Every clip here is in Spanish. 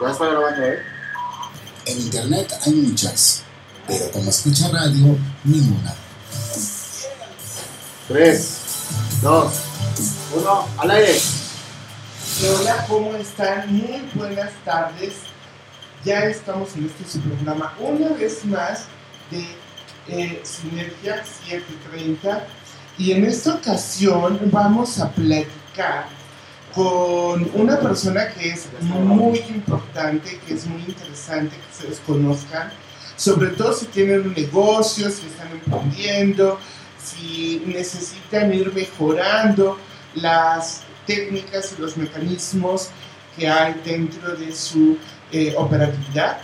Ya está grabando, ¿eh? En internet hay muchas, pero como escucha radio, ninguna. 3, 2, 1, al aire. Hola, ¿cómo están? Muy buenas tardes. Ya estamos en este su programa una vez más de eh, Sinergia 730 y en esta ocasión vamos a platicar con una persona que es muy importante, que es muy interesante que se les conozcan, sobre todo si tienen un negocio, si están emprendiendo, si necesitan ir mejorando las técnicas y los mecanismos que hay dentro de su eh, operatividad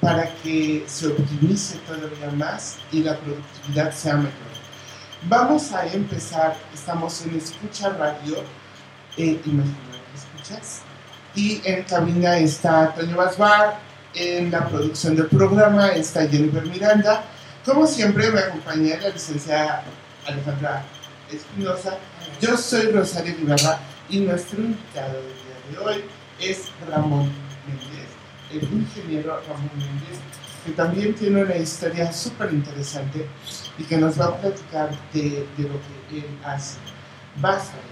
para que se optimice todavía más y la productividad sea mejor. Vamos a empezar, estamos en Escucha Radio, eh, Imagina que escuchas, y en cabina está Toño Basbar, en la producción del programa está Jennifer Miranda, como siempre me acompaña la licenciada Alejandra Espinosa, yo soy Rosario Ibarra y nuestro invitado del día de hoy es Ramón Méndez, el ingeniero Ramón Méndez, que también tiene una historia súper interesante y que nos va a platicar de, de lo que él hace. Vas a.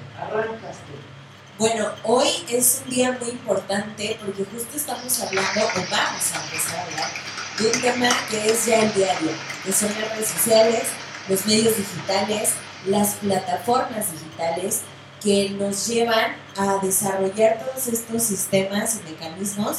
Bueno, hoy es un día muy importante porque justo estamos hablando, o vamos a empezar a hablar, de un tema que es ya el diario, que son las redes sociales, los medios digitales, las plataformas digitales que nos llevan a desarrollar todos estos sistemas y mecanismos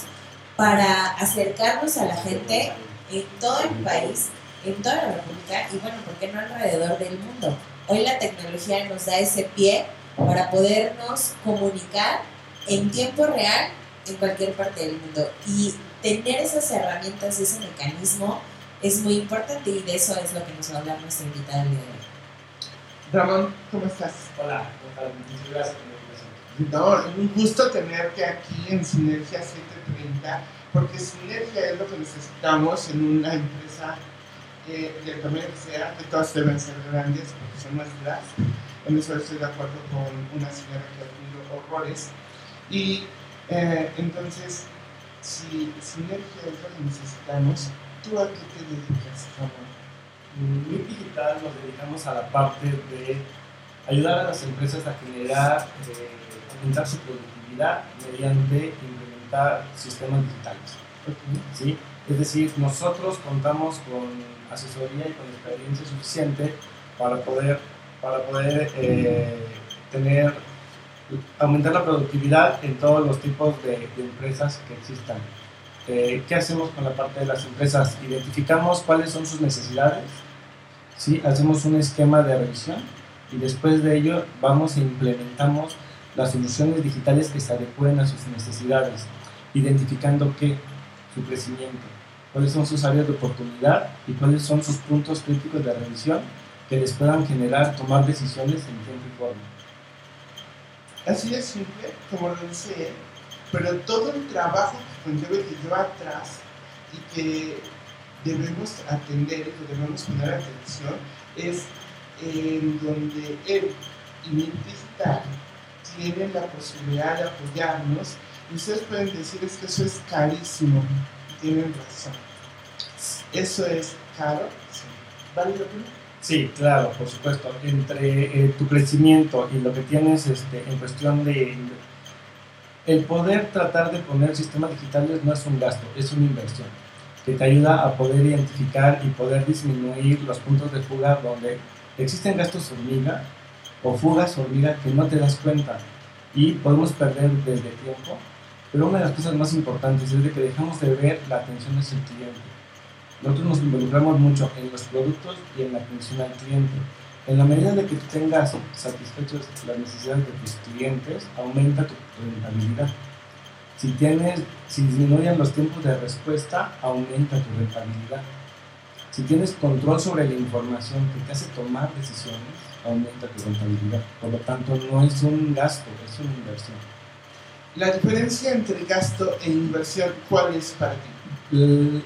para acercarnos a la gente en todo el país, en toda la República y bueno, ¿por qué no alrededor del mundo? Hoy la tecnología nos da ese pie para podernos comunicar en tiempo real en cualquier parte del mundo. Y tener esas herramientas, ese mecanismo, es muy importante y de eso es lo que nos va a hablar nuestra invitada el día de hoy. Ramón, ¿cómo estás? Hola. Muchas gracias por la invitación. No, un gusto tenerte aquí en Sinergia 730, porque Sinergia es lo que necesitamos en una empresa tamaño que sea, que todas deben ser grandes porque son nuestras. En eso estoy de acuerdo con una señora que admiro horrores. Y eh, entonces, si Sinergia es lo que necesitamos, ¿tú a qué te dedicas, Ramón? En MIP Digital nos dedicamos a la parte de ayudar a las empresas a generar, eh, aumentar su productividad mediante implementar sistemas digitales. ¿sí? Es decir, nosotros contamos con asesoría y con experiencia suficiente para poder, para poder eh, tener, aumentar la productividad en todos los tipos de, de empresas que existan. Eh, ¿Qué hacemos con la parte de las empresas? Identificamos cuáles son sus necesidades, ¿sí? hacemos un esquema de revisión y después de ello vamos e implementamos las soluciones digitales que se adecúen a sus necesidades, identificando qué, su crecimiento, cuáles son sus áreas de oportunidad y cuáles son sus puntos críticos de revisión que les puedan generar tomar decisiones en tiempo y forma. Así simple, como lo dice él, pero todo el trabajo que conlleva que lleva atrás y que debemos atender y que debemos poner atención es en donde él y mi digital tienen la posibilidad de apoyarnos. Y ustedes pueden decir es que eso es carísimo. Tienen razón eso es caro. ¿vale la pena? Sí, claro, por supuesto. Entre eh, tu crecimiento y lo que tienes este, en cuestión de... El poder tratar de poner sistemas digitales no es un gasto, es una inversión que te ayuda a poder identificar y poder disminuir los puntos de fuga donde existen gastos hormiga o fugas hormiga que no te das cuenta y podemos perder desde tiempo. Pero una de las cosas más importantes es de que dejamos de ver la atención hacia el cliente. Nosotros nos involucramos mucho en los productos y en la atención al cliente. En la medida de que tengas satisfechos las necesidades de tus clientes, aumenta tu rentabilidad. Si, tienes, si disminuyen los tiempos de respuesta, aumenta tu rentabilidad. Si tienes control sobre la información que te hace tomar decisiones, aumenta tu rentabilidad. Por lo tanto, no es un gasto, es una inversión. La diferencia entre gasto e inversión, ¿cuál es para ti? El-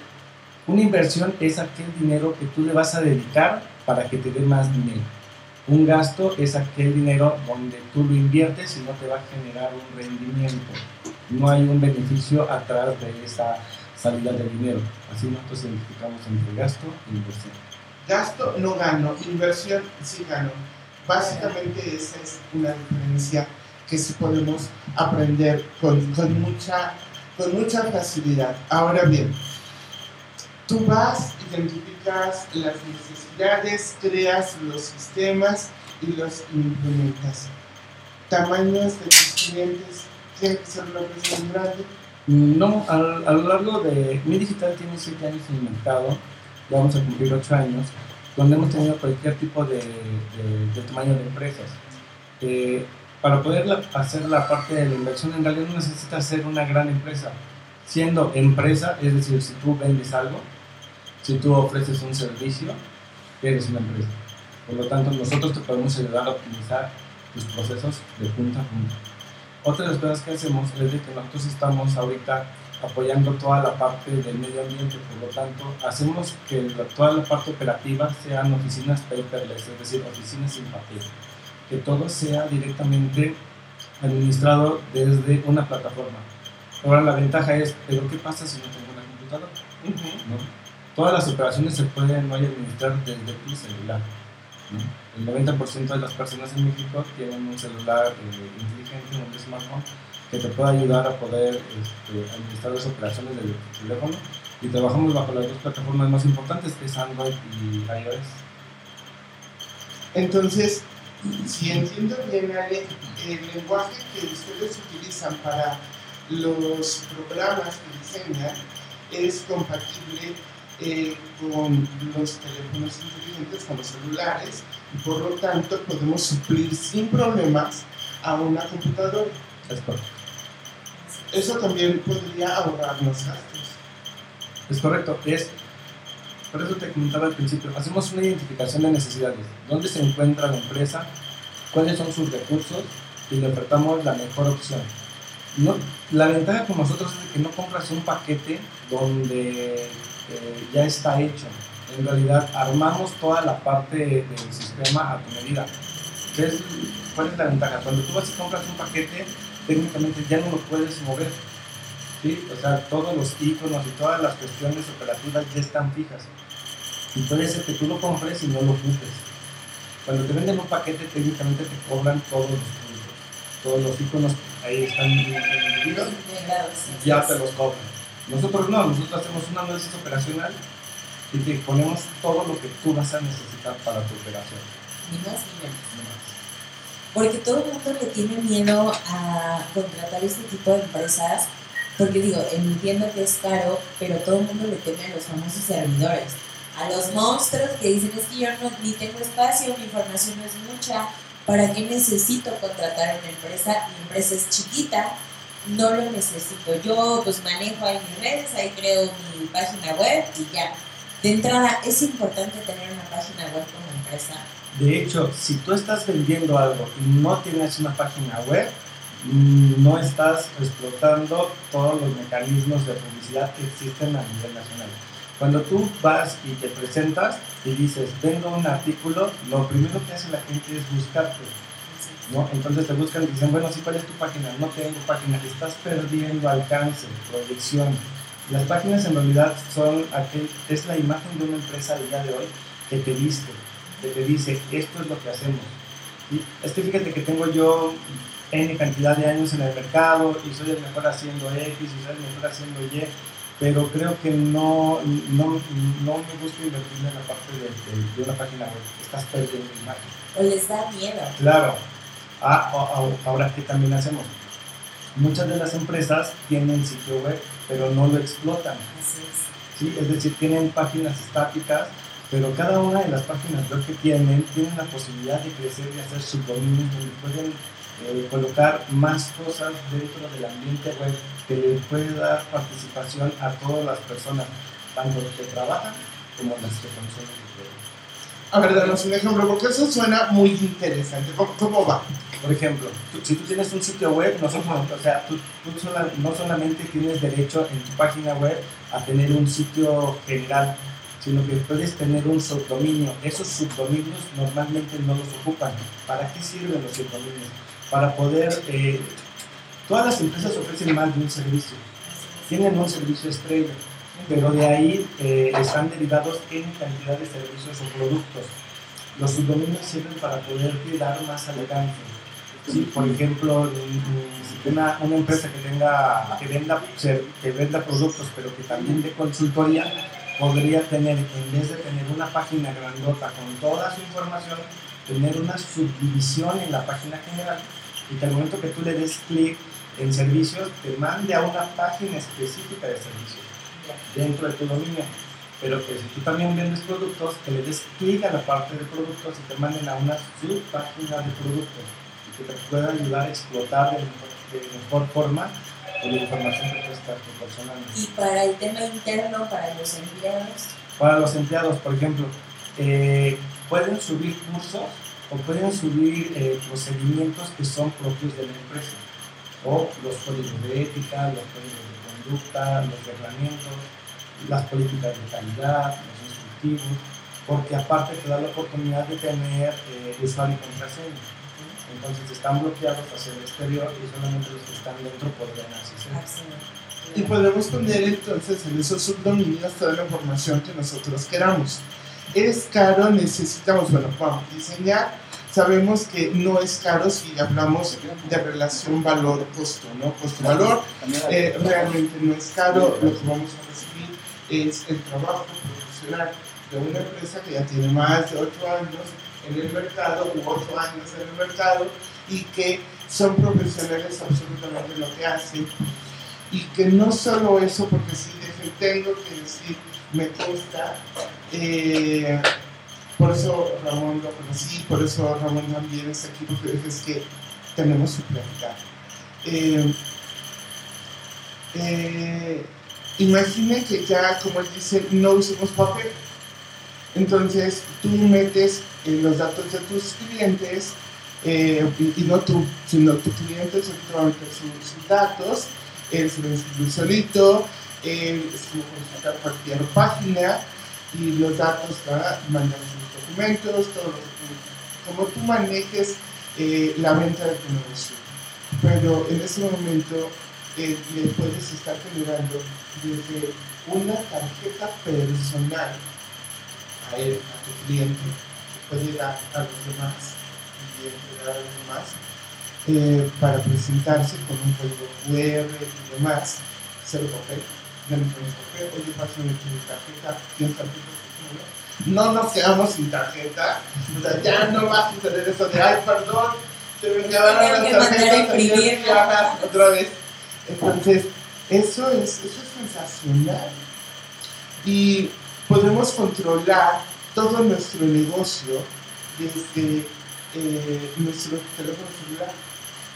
una inversión es aquel dinero que tú le vas a dedicar para que te dé más dinero. Un gasto es aquel dinero donde tú lo inviertes y no te va a generar un rendimiento. no hay un beneficio atrás de esa salida de dinero. Así nosotros identificamos entre gasto e inversión. Gasto no gano, inversión sí gano. Básicamente esa es una diferencia que sí podemos aprender con, con mucha, con mucha facilidad. Ahora bien, tú vas, identificas las necesidades, creas los sistemas y los implementas. Tamaños de tus clientes, ¿tiene que ser una empresa muy grande? No, a, a lo largo de... Mi Digital tiene 7 años en el mercado, vamos a cumplir 8 años, donde hemos tenido cualquier tipo de, de- de tamaño de empresas. Eh, para poder hacer la parte de la inversión, en realidad no necesitas ser una gran empresa. Siendo empresa, es decir, si tú vendes algo, si tú ofreces un servicio, eres una empresa. Por lo tanto, nosotros te podemos ayudar a optimizar tus procesos de punta a punta. Otra de las cosas que hacemos es de que nosotros estamos ahorita apoyando toda la parte del medio ambiente, por lo tanto, hacemos que la- toda la parte operativa sean oficinas paperless, es decir, oficinas sin papel, que todo sea directamente administrado desde una plataforma. Ahora la ventaja es, pero ¿qué pasa si no tengo una computadora? ¿no? Todas las operaciones se pueden hoy administrar desde tu celular. El 90% de las personas en México tienen un celular eh, inteligente, un smartphone, que te puede ayudar a poder este, administrar las operaciones desde tu teléfono. Y trabajamos bajo las dos plataformas más importantes, que es Android y iOS. Entonces, si entiendo bien, Ale, el lenguaje que ustedes utilizan para los programas que diseñan es compatible eh, con los teléfonos inteligentes, con los celulares, y por lo tanto podemos suplir sin problemas a una computadora. Es correcto. Eso también podría ahorrarnos gastos. Es correcto, es por eso te comentaba al principio, hacemos una identificación de necesidades, dónde se encuentra la empresa, cuáles son sus recursos y le ofertamos la mejor opción. No, la ventaja con nosotros es que no compras un paquete donde eh, ya está hecho. En realidad armamos toda la parte del sistema a tu medida. ¿Qué es- ¿Cuál es la ventaja? Cuando tú vas y compras un paquete, técnicamente ya no lo puedes mover. ¿sí? O sea, todos los iconos y todas las cuestiones operativas ya están fijas. Y puede ser que tú lo compres y no lo ocupes. Cuando te venden un paquete, técnicamente te cobran todos los puntos. Todos los iconos ahí están Integrados. ya te los cobran. Nosotros no, nosotros hacemos un análisis operacional y te ponemos todo lo que tú vas a necesitar para tu operación. Ni más ni menos. Porque todo el mundo le tiene miedo a contratar este tipo de empresas. Porque digo, entiendo que es caro, pero todo el mundo le teme a los famosos servidores. A los monstruos que dicen es que yo no, ni tengo espacio, mi información no es mucha. ¿Para qué necesito contratar una empresa? Mi empresa es chiquita, no lo necesito. Yo pues manejo ahí mis redes, ahí creo mi página web y ya. De entrada, es importante tener una página web como empresa. De hecho, si tú estás vendiendo algo y no tienes una página web, mm, no estás explotando todos los mecanismos de publicidad que existen a nivel nacional. Cuando tú vas y te presentas y dices, vendo un artículo, lo primero que hace la gente es buscarte. ¿No? Entonces te buscan y dicen, bueno, sí, ¿cuál es tu página? No tengo página, estás perdiendo alcance, proyección. Las páginas en realidad son aquel, es la imagen de una empresa del día de hoy que te viste, que te dice, esto es lo que hacemos. ¿sí? Es que fíjate que tengo yo N cantidad de años en el mercado y soy el mejor haciendo X y soy el mejor haciendo Y, pero creo que no, no, no me gusta invertir en la parte de, de- de una página web, estás perdiendo imagen. O les da miedo. Claro. Ah, a- a- ahora, ¿qué también hacemos? Muchas de las empresas tienen sitio web, pero no lo explotan. Así es. ¿sí? Es decir, tienen páginas estáticas, pero cada una de las páginas web que tienen tienen la posibilidad de crecer y hacer subdominios donde pueden eh, colocar más cosas dentro del ambiente web que le puede dar participación a todas las personas, tanto las que trabajan como las que consumen. A ver, danos un ejemplo, porque eso suena muy interesante. ¿Cómo, cómo va? Por ejemplo, si tú tienes un sitio web, no, somos- o sea, tú, no solamente tienes derecho en tu página web a tener un sitio general, sino que puedes tener un subdominio. Esos subdominios normalmente no los ocupan. ¿Para qué sirven los subdominios? Para poder... eh, Todas las empresas ofrecen más de un servicio. Tienen un servicio estrella, pero de ahí eh, están derivados en cantidad de servicios o productos. Los subdominios sirven para poder dar más alcance. Sí, por ejemplo, una, una empresa que, tenga, que, venda, que venda productos, pero que también de consultoría, podría tener, en vez de tener una página grandota con toda su información, tener una subdivisión en la página general y que al momento que tú le des clic en servicios, te mande a una página específica de servicios dentro de tu dominio. Pero que si tú también vendes productos, que le des clic a la parte de productos y te manden a una subpágina de productos que te pueda ayudar a explotar de mejor, de mejor forma la información que tú estás proporcionando. Y para el tema interno, para los empleados, Para los empleados, por ejemplo, eh, pueden subir cursos o pueden subir eh, procedimientos que son propios de la empresa, o los códigos de ética, los códigos de conducta, los reglamentos, las políticas de calidad, los instructivos, porque aparte te da la oportunidad de tener eh, usuario y contraseña. Entonces están bloqueados hacia el exterior y solamente los que están dentro podrían acceder. Y podemos poner entonces en esos subdominios toda la información que nosotros queramos. Es caro, necesitamos, bueno, vamos a diseñar. Sabemos que no es caro si hablamos de relación valor-costo, ¿no? Costo-valor, eh, realmente no es caro. Lo que vamos a recibir es el trabajo profesional de una empresa que ya tiene más de 8 años en el mercado, u 8 años en el mercado, y que son profesionales absolutamente en lo que hacen y que no solo eso, porque deje- tengo que decir, me consta, eh, por eso Ramón lo conocí, por eso Ramón también está aquí, porque es que tenemos su plática. Eh, eh, imagine que ya, como él dice, no usemos papel. Entonces tú metes los datos de tus clientes eh, y, no tú, sino tu cliente se va a meter sus, sus datos, él se va a inscribir solito, él es como consultar cualquier página y los datos para mandar sus documentos, todos los documentos, como tú manejes eh, la venta de tu negocio. Pero en ese momento eh, le puedes estar generando desde una tarjeta personal a él, a tu cliente, puede dar a los demás y entregar a los demás eh, para presentarse con un código QR y demás, cero papel, ya no tenemos papel, oye, pásame tu tarjeta, ¿tienes tarjeta? No nos quedamos sin tarjeta, o sea, ya no va a suceder eso de, ay, perdón, se me quedaron las tarjetas, otra vez. Entonces, eso es, eso es sensacional. Y podemos controlar todo nuestro negocio desde eh, nuestro teléfono celular.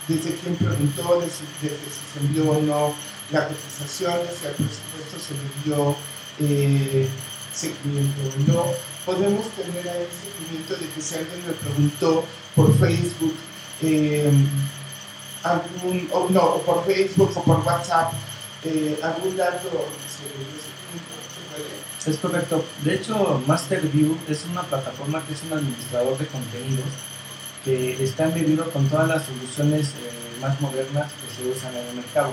Desde quién preguntó, desde, si se envió o no la cotización, si al presupuesto se le dio eh, seguimiento o no. Podemos tener ahí seguimiento de que si alguien me preguntó por Facebook, eh, algún, o no, o por Facebook o por WhatsApp, eh, algún dato sobre ese punto, se puede. Es correcto. De hecho, MasterView es una plataforma que es un administrador de contenidos que está embebido con todas las soluciones eh, más modernas que se usan en el mercado.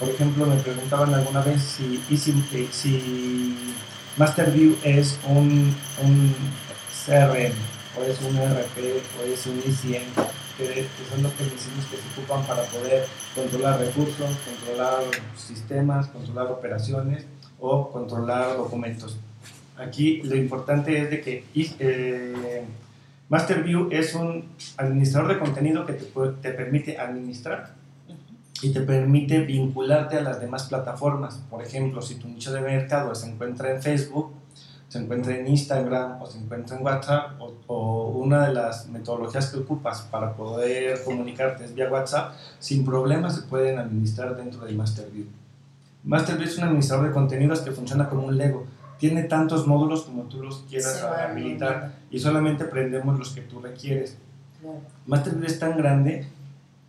Por ejemplo, me preguntaban alguna vez si, si, eh, si MasterView es un, un CRM, o es un ERP, o es un ICM, que, son los tecnicismos que se ocupan para poder controlar recursos, controlar sistemas, controlar operaciones o controlar documentos. Aquí lo importante es de que eh, MasterView es un administrador de contenido que te, permite administrar y te permite vincularte a las demás plataformas. Por ejemplo, si tu nicho de mercado se encuentra en Facebook, se encuentra en Instagram o se encuentra en WhatsApp o, o una de las metodologías que ocupas para poder comunicarte es vía WhatsApp, sin problemas se pueden administrar dentro del MasterView. MasterView es un administrador de contenidos que funciona como un Lego. Tiene tantos módulos como tú los quieras habilitar y solamente prendemos los que tú requieres. MasterView es tan grande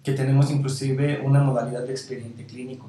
que tenemos inclusive una modalidad de expediente clínico,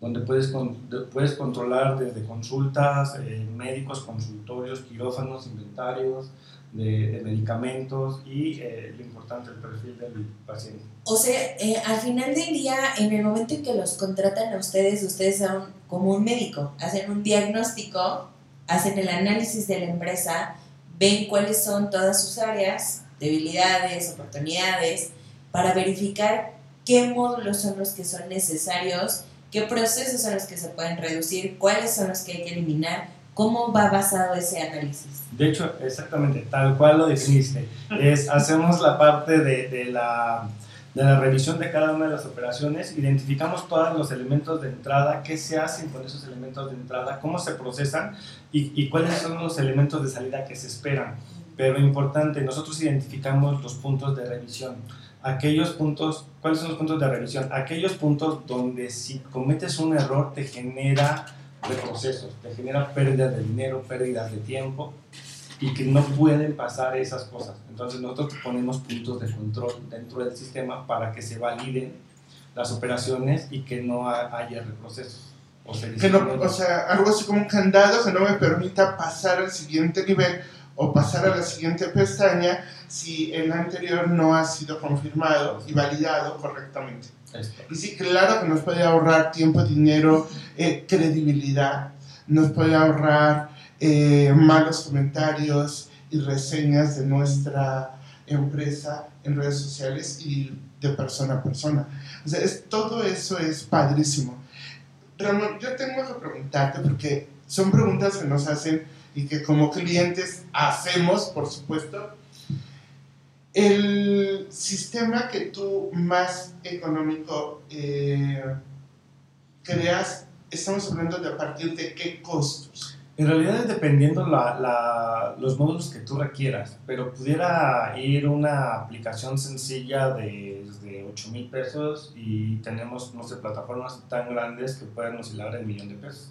donde puedes, con- puedes controlar desde consultas, eh, médicos, consultorios, quirófanos, inventarios, de, medicamentos y eh, lo importante, el perfil del paciente. O sea, eh, al final del día, en el momento en que los contratan a ustedes, ustedes son como un médico, hacen un diagnóstico, hacen el análisis de la empresa, ven cuáles son todas sus áreas, debilidades, oportunidades, para verificar qué módulos son los que son necesarios, qué procesos son los que se pueden reducir, cuáles son los que hay que eliminar, cómo va basado ese análisis. De hecho, exactamente, tal cual lo definiste. Es, hacemos la parte de, de la, de la revisión de cada una de las operaciones, identificamos todos los elementos de entrada, qué se hacen con esos elementos de entrada, cómo se procesan y, y cuáles son los elementos de salida que se esperan. Pero importante, nosotros identificamos los puntos de revisión. Aquellos puntos, ¿cuáles son los puntos de revisión? Aquellos puntos donde si cometes un error te genera retrocesos, te genera pérdidas de dinero, pérdidas de tiempo y que no pueden pasar esas cosas. Entonces nosotros ponemos puntos de control dentro del sistema para que se validen las operaciones y que no ha- haya retrocesos. O, se Que no, o sea, algo así como un candado que no me permita pasar al siguiente nivel o pasar a la siguiente pestaña si el anterior no ha sido confirmado y validado correctamente. Y sí, claro que nos puede ahorrar tiempo, dinero, eh, credibilidad, nos puede ahorrar eh, malos comentarios y reseñas de nuestra empresa en redes sociales y de persona a persona. O sea, es, todo eso es padrísimo. Ramón, yo tengo que preguntarte porque son preguntas que nos hacen y que como clientes hacemos, por supuesto. El sistema que tú más económico eh, creas, estamos hablando de a partir de qué costos. En realidad es dependiendo la, la- los módulos que tú requieras, pero pudiera ir una aplicación sencilla de, de 8 mil pesos y tenemos, no sé, plataformas tan grandes que pueden oscilar el millón de pesos.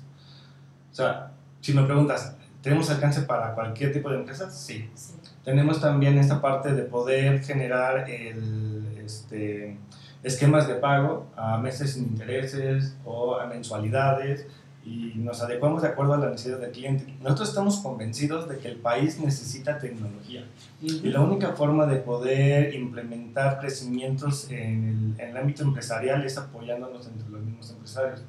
O sea, si me preguntas, ¿tenemos alcance para cualquier tipo de empresa? Sí. Sí. Tenemos también esta parte de poder generar el, este, esquemas de pago a meses sin intereses o a mensualidades y nos adecuamos de acuerdo a la necesidad del cliente. Nosotros estamos convencidos de que el país necesita tecnología y la única forma de poder implementar crecimientos en el, en el ámbito empresarial es apoyándonos entre los mismos empresarios.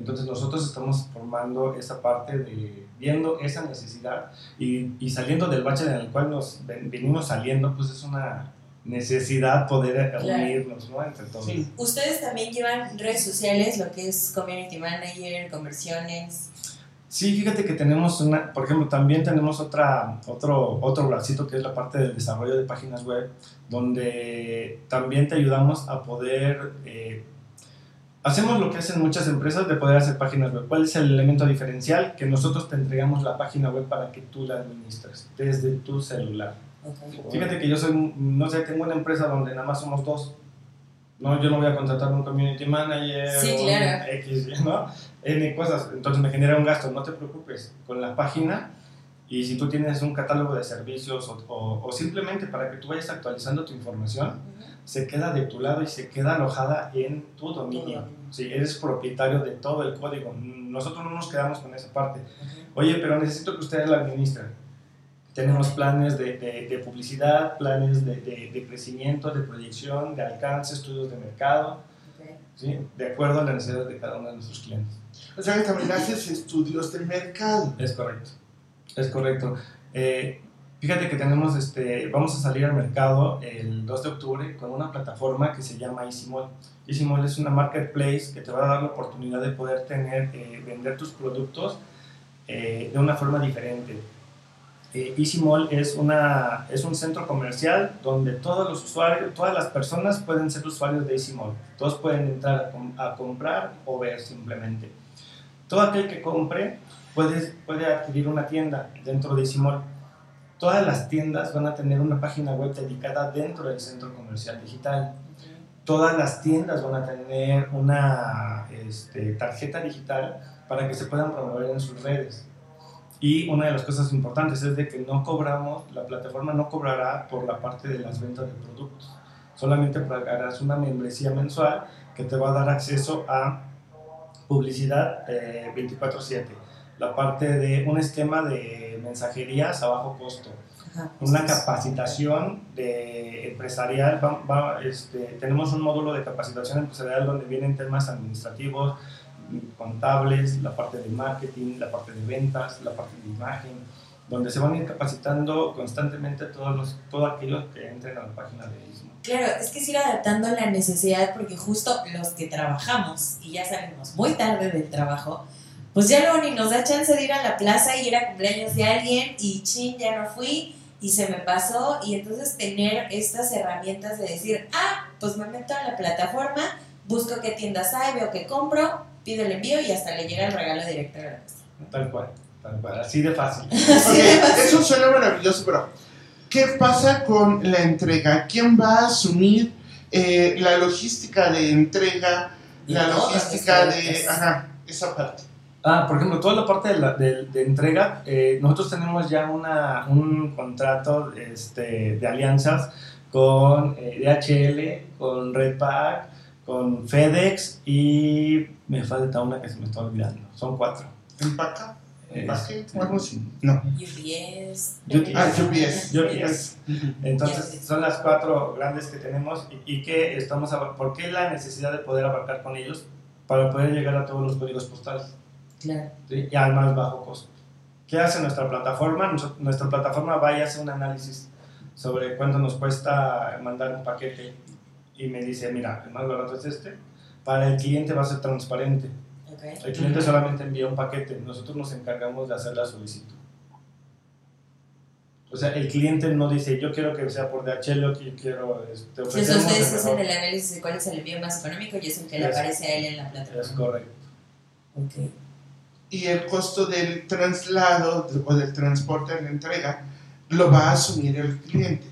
Entonces nosotros estamos formando esa parte de viendo esa necesidad y, y saliendo del bache en el cual nos ven- venimos saliendo, pues es una necesidad poder Claro. unirnos ¿no? entre todos. Sí. Ustedes también llevan redes sociales, lo que es community manager, conversiones. Sí, fíjate que tenemos una, por ejemplo, también tenemos otra, otro, otro bracito que es la parte del desarrollo de páginas web, donde también te ayudamos a poder, eh, hacemos lo que hacen muchas empresas de poder hacer páginas web. ¿Cuál es el elemento diferencial? Que nosotros te entregamos la página web para que tú la administres desde tu celular. Ok. Fíjate que yo soy, no sé, tengo una empresa donde nada más somos dos. No, yo no voy a contratar un community manager Sí, o un claro. X, ¿no? N cosas. Entonces me genera un gasto. No te preocupes. Con la página y si tú tienes un catálogo de servicios o, o- o simplemente para que tú vayas actualizando tu información, Ujú. se queda de tu lado y se queda alojada en tu dominio. dominio. Sí, eres propietario de todo el código. Nosotros no nos quedamos con esa parte. Ujú. Oye, pero necesito que ustedes la administren. Tenemos planes de, de- de publicidad, planes de, de- de crecimiento, de proyección, de alcance, estudios de mercado, Ok. ¿sí? de acuerdo a las necesidades de cada uno de nuestros clientes. O sea que también haces estudios del mercado. Es correcto, es correcto. Eh, fíjate que tenemos, este, vamos a salir al mercado el 2 de octubre con una plataforma que se llama EasyMall. EasyMall es una marketplace que te va a dar la oportunidad de poder tener, eh, vender tus productos eh, de una forma diferente. Eh, Easy Mall es, es un centro comercial donde todos los usuarios, todas las personas pueden ser usuarios de Easy Mall. Todos pueden entrar a, a comprar o ver simplemente. Todo aquel que compre puede, puede adquirir una tienda dentro de Mall. Todas las tiendas van a tener una página web dedicada dentro del centro comercial digital todas las tiendas van a tener una este, tarjeta digital para que se puedan promover en sus redes. Y una de las cosas importantes es de que no cobramos, la plataforma no cobrará por la parte de las ventas de productos. Solamente pagarás una membresía mensual que te va a dar acceso a publicidad eh, 24/7. La parte de un esquema de mensajerías a bajo costo, Ajá. una capacitación de empresarial, va- va, este, tenemos un módulo de capacitación empresarial donde vienen temas administrativos, contables, la parte de marketing, la parte de ventas, la parte de imagen, donde se van a ir capacitando constantemente todos los, todos aquellos que entren a la página de ISMO. Claro, es que es ir adaptando a la necesidad porque justo los que trabajamos y ya salimos muy tarde del trabajo, pues ya luego ni nos da chance de ir a la plaza y ir a cumpleaños de alguien y chin, ya no fui y se me pasó y entonces tener estas herramientas de decir, ah, pues me meto a la plataforma, busco qué tiendas hay, veo qué compro, pido el envío y hasta le llega el regalo directo a la casa. Tal cual, tal cual, así de fácil. Ok, eso suena maravilloso, pero ¿qué pasa con la entrega? ¿Quién va a asumir eh, la logística de entrega, la De logística de... Ajá, esa parte. Ah, por ejemplo, toda la parte de, la- de- de entrega, eh, nosotros tenemos ya una, un contrato este, de alianzas con eh, DHL, con Redpack, con FedEx y me falta una que se me está olvidando. Son cuatro. ¿Empaca? ¿Empaque? ¿O algo así? No. UPS. UPS. Ah, UPS. UPS. Entonces, son las cuatro grandes que tenemos y, y que estamos, ¿por qué la necesidad de poder abarcar con ellos? Para poder llegar a todos los códigos postales. Claro. ¿sí? y al más bajo costo. ¿Qué hace nuestra plataforma? Nuestra plataforma va y hace un análisis sobre cuánto nos cuesta mandar un paquete y me dice, mira, el más barato es este. Para el cliente va a ser transparente. Ok. El cliente solamente envía un paquete, nosotros nos encargamos de hacer la solicitud. O sea, el cliente no dice, yo quiero que sea por DHL o que quiero, este, Si eso ofrecemos ustedes hacen mejor". el análisis de cuál es el envío más económico y es el que le Es- aparece a él en la plataforma. Es correcto. Ok. Y el costo del traslado o del transporte de la entrega lo va a asumir el cliente.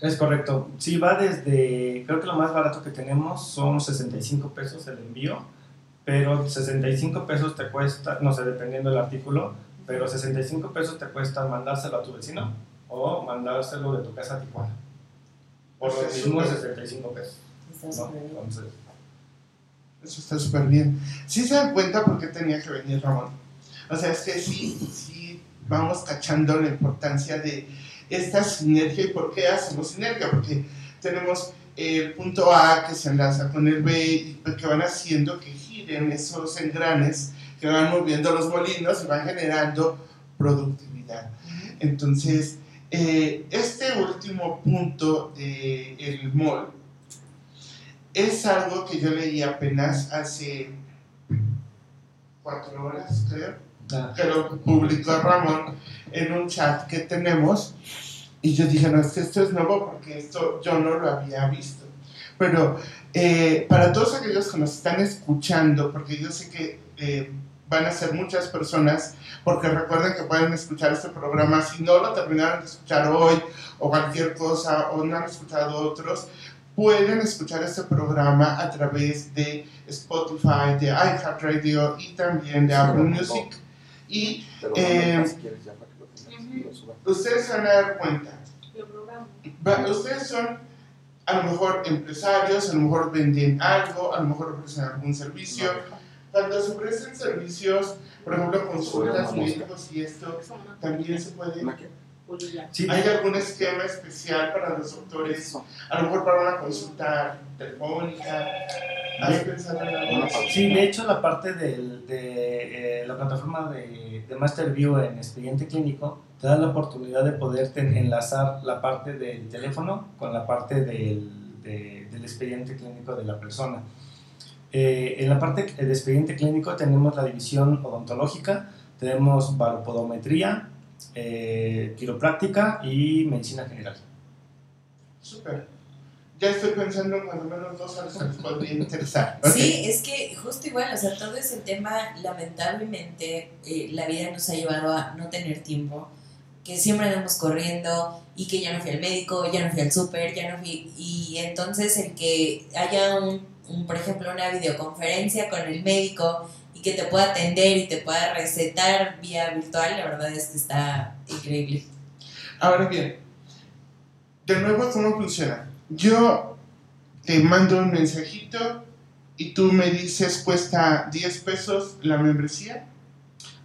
Es correcto. Sí, va desde, creo que lo más barato que tenemos son 65 pesos el envío, pero 65 pesos te cuesta, no sé, dependiendo del artículo, pero 65 pesos te cuesta mandárselo a tu vecino o mandárselo de tu casa a Tijuana. Por lo Pues es mismo, súper. 65 pesos. ¿no? Entonces, Eso está súper bien. Sí se dan cuenta por qué tenía que venir Ramón. O sea, es que sí, sí vamos cachando la importancia de esta sinergia y por qué hacemos sinergia. Porque tenemos el punto A que se enlaza con el B y que van haciendo que giren esos engranes que van moviendo los molinos y van generando productividad. Entonces, eh, este último punto del mall es algo que yo leí apenas hace cuatro horas, creo, ah, que lo publicó Ramón en un chat que tenemos. Y yo dije, no, es que esto es nuevo porque esto yo no lo había visto. Pero eh, para todos aquellos que nos están escuchando, porque yo sé que eh, van a ser muchas personas, porque recuerden que pueden escuchar este programa, si no lo terminaron de escuchar hoy o cualquier cosa, o no han escuchado otros, pueden escuchar este programa a través de Spotify, de iHeartRadio y también de Apple Music. Y Eh, ustedes se van a dar cuenta. Ustedes son a lo mejor empresarios, a lo mejor venden algo, a lo mejor ofrecen algún servicio. Cuando se ofrecen servicios, por ejemplo, consultas médicos y esto, también se puede. Sí, ¿Hay algún esquema especial para los doctores? Eso. A lo mejor para una consulta telefónica. ¿Has pensado en algo? Una así? pausa. Sí, de hecho la parte del- de eh, la plataforma de, de Masterview en expediente clínico te da la oportunidad de poder enlazar la parte del teléfono con la parte del, de- del expediente clínico de la persona. Eh, en la parte de expediente clínico tenemos la división odontológica, tenemos baropodometría, eh, quiropráctica y medicina general. Súper. Ya estoy pensando en cuando menos dos algo que les podría interesar. Ok. Sí, es que justo igual, o sea, todo ese tema, lamentablemente, eh, la vida nos ha llevado a no tener tiempo, que siempre andamos corriendo y que ya no fui al médico, ya no fui al súper, ya no fui... Y entonces el que haya un, un, por ejemplo, una videoconferencia con el médico y que te pueda atender y te pueda recetar vía virtual, la verdad es que está increíble. Ahora bien, de nuevo, ¿cómo funciona? Yo te mando un mensajito y tú me dices cuesta 10 pesos la membresía.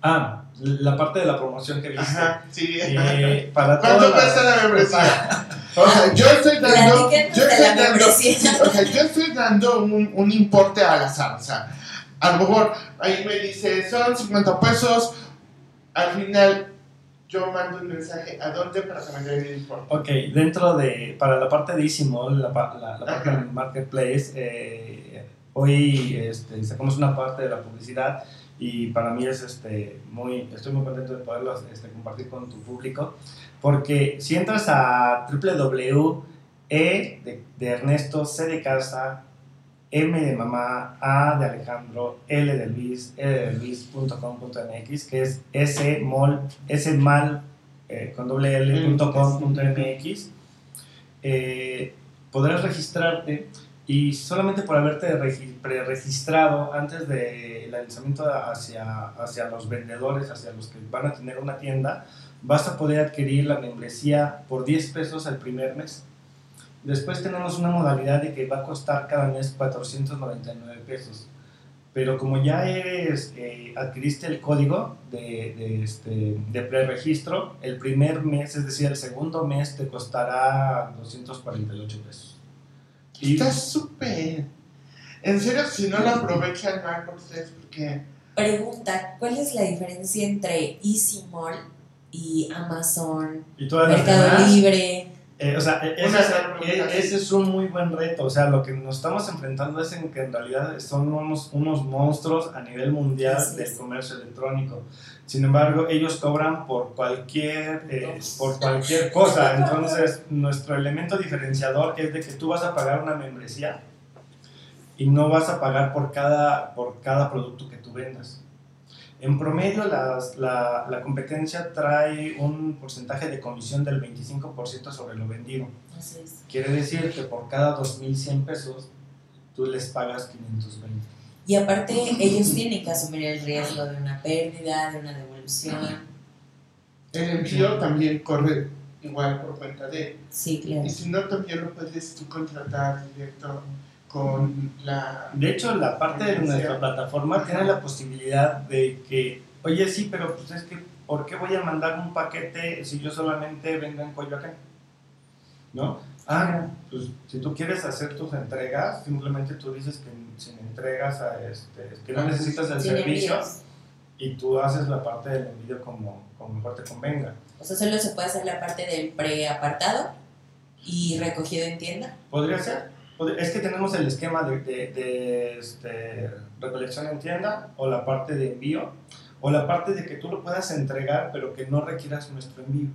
Ah, la parte de la promoción que viste. Ajá, sí. Eh, para ¿Cuánto cuesta la membresía? O sea, yo estoy dando, yo estoy la dando, o sea, yo estoy dando un, un importe al azar, o sea, a lo mejor ahí me dice, son 50 pesos, al final yo mando un mensaje, ¿a dónde para que me den el importe? Ok, dentro de, para la parte de Easymall, la, la, la parte del marketplace, eh, hoy este, sacamos una parte de la publicidad y para mí es este, muy, estoy muy contento de poderlo este, compartir con tu público, porque si entras a www E de, de Ernesto, C de casa, M de mamá, A de Alejandro, L de Luis, L de Luis.com.mx, que es small, smal eh, con doble L, punto com, punto MX, eh, podrás registrarte y solamente por haberte regi- preregistrado antes del lanzamiento hacia, hacia los vendedores, hacia los que van a tener una tienda, vas a poder adquirir la membresía por 10 pesos el primer mes. Después tenemos una modalidad de que va a costar cada mes 499 pesos. Pero como ya eres, eh, adquiriste el código de, de, este, de preregistro, el primer mes, es decir, el segundo mes, te costará 248 pesos. Y Está súper. En serio, si no lo aprovechan mal por ustedes, porque Pregunta, ¿cuál es la diferencia entre Easy Mall y Amazon, y todas las Mercado demás, Libre? Eh, o sea, e- ese, es, e- ese es un muy buen reto. O sea, lo que nos estamos enfrentando es en que en realidad son unos, unos monstruos a nivel mundial Así del es. comercio electrónico. Sin embargo, ellos cobran por cualquier, eh, por cualquier cosa. Entonces, nuestro elemento diferenciador es de que tú vas a pagar una membresía y no vas a pagar por cada, por cada producto que tú vendas. En promedio, las- la, la competencia trae un porcentaje de comisión del 25% sobre lo vendido. Así es. Quiere decir que por cada 2.100 pesos, tú les pagas 520. Y aparte, ellos tienen que asumir el riesgo de una pérdida, de una devolución. el envío también corre igual por cuenta de. Sí, claro. Y si no, también lo puedes tú contratar directo con la. De hecho, la parte de nuestra plataforma tiene la posibilidad de que, oye, sí, pero pues es que, ¿por qué voy a mandar un paquete si yo solamente vengo en Coyoacán? ¿No? Ah, pues si tú quieres hacer tus entregas, simplemente tú dices que sin entregas, a este, que no necesitas el Sin servicio envíos. y tú haces la parte del envío como, como mejor te convenga. O sea, solo se puede hacer la parte del preapartado y recogido en tienda. Podría ser. Pod- Es que tenemos el esquema de, de- de, este, recolección en tienda o la parte de envío o la parte de que tú lo puedas entregar pero que no requieras nuestro envío.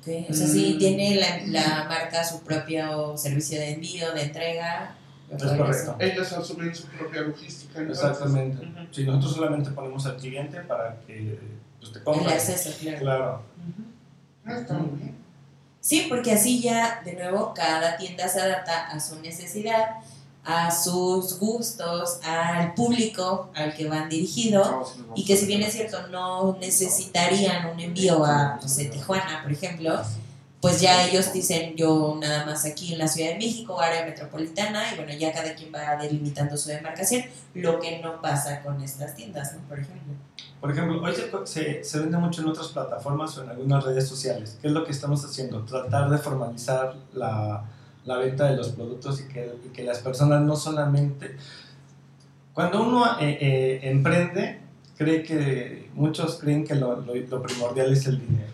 ¿ok? O sea, si Mm. tiene la, la marca su propio servicio de envío, de entrega. Es correcto. Ellos asumen su propia logística. entonces. Exactamente. Ujú. Si nosotros solamente ponemos al cliente para que pues, te El compre. acceso, claro. Claro. Ah, está muy bien. Sí, porque así ya, de nuevo, cada tienda se adapta a su necesidad, a sus gustos, al público al que van dirigido. Y que si bien es cierto, no necesitarían un envío a, no sé, Tijuana, por ejemplo, pues ya ellos dicen yo nada más aquí en la Ciudad de México, área metropolitana, y bueno, ya cada quien va delimitando su demarcación, lo que no pasa con estas tiendas, ¿no? Por ejemplo. Por ejemplo, hoy se, se, se vende mucho en otras plataformas o en algunas redes sociales. ¿Qué es lo que estamos haciendo? Tratar de formalizar la, la venta de los productos y que, y que las personas no solamente... Cuando uno eh, eh, emprende, cree que muchos creen que lo, lo- lo primordial es el dinero,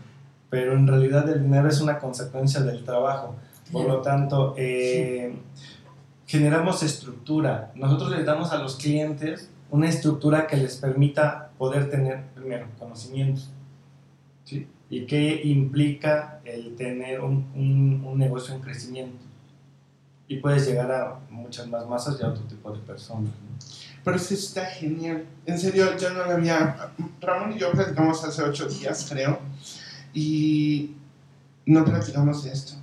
pero en realidad el dinero es una consecuencia del trabajo. Por lo tanto, eh, generamos estructura. Nosotros les damos a los clientes una estructura que les permita poder tener, primero, conocimientos. ¿sí? ¿Y qué implica el tener un, un- un negocio en crecimiento? Y puedes llegar a muchas más masas y a otro tipo de personas. ¿no? Pero sí está genial. En serio, yo no lo había. Ramón y yo platicamos hace ocho días, creo. Y no platicamos de esto.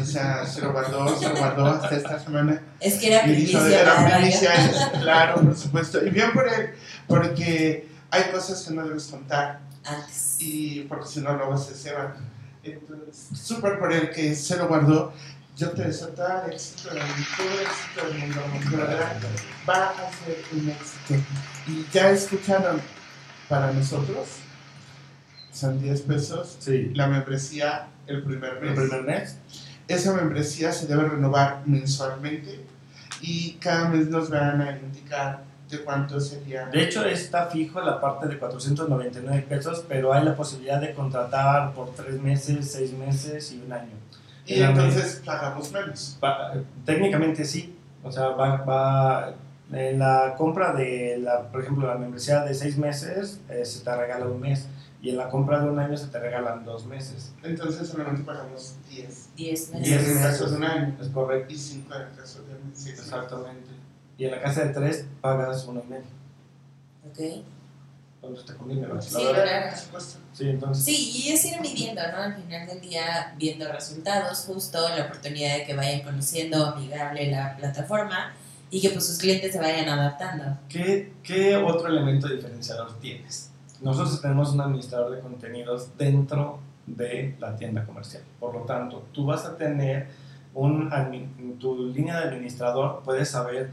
O sea, se lo guardó, se lo guardó hasta esta semana. Es que era primicia era primicia, claro, por supuesto. Y bien por él, porque hay cosas que no debes contar. antes. Y porque si no, luego se ceban. Entonces, súper por él que se lo guardó. Yo te deseo todo el éxito del todo el éxito del mundo. De verdad, va a ser un éxito. Y ya escucharon, para nosotros. Son 10 pesos. Sí. La membresía el primer mes. El primer mes. Esa membresía se debe renovar mensualmente y cada mes nos van a indicar de cuánto sería. De hecho, está fijo la parte de 499 pesos, pero hay la posibilidad de contratar por tres meses, seis meses y un año. y entonces pagamos menos. Va- técnicamente sí, o sea, va, va en la compra de, la, por ejemplo, la membresía de seis meses eh, se te regala un mes y en la compra de un año se te regalan dos meses. Entonces solamente pagamos 10. 10 Y Diez meses. en el caso meses. de un año. Es correcto. Y 5 en caso de un sí. Exactamente. Y en la casa de tres pagas uno y medio. Ok. Entonces te conviene, ¿no? Sí, La verdad. claro. Por supuesto. Sí, entonces. Sí, y es ir midiendo, ¿no? Al final del día, viendo resultados, justo la oportunidad de que vayan conociendo amigable la plataforma y que pues sus clientes se vayan adaptando. ¿Qué, ¿Qué otro elemento diferenciador tienes? Nosotros tenemos un administrador de contenidos dentro de la tienda comercial. Por lo tanto, tú vas a tener un, tu línea de administrador, puedes saber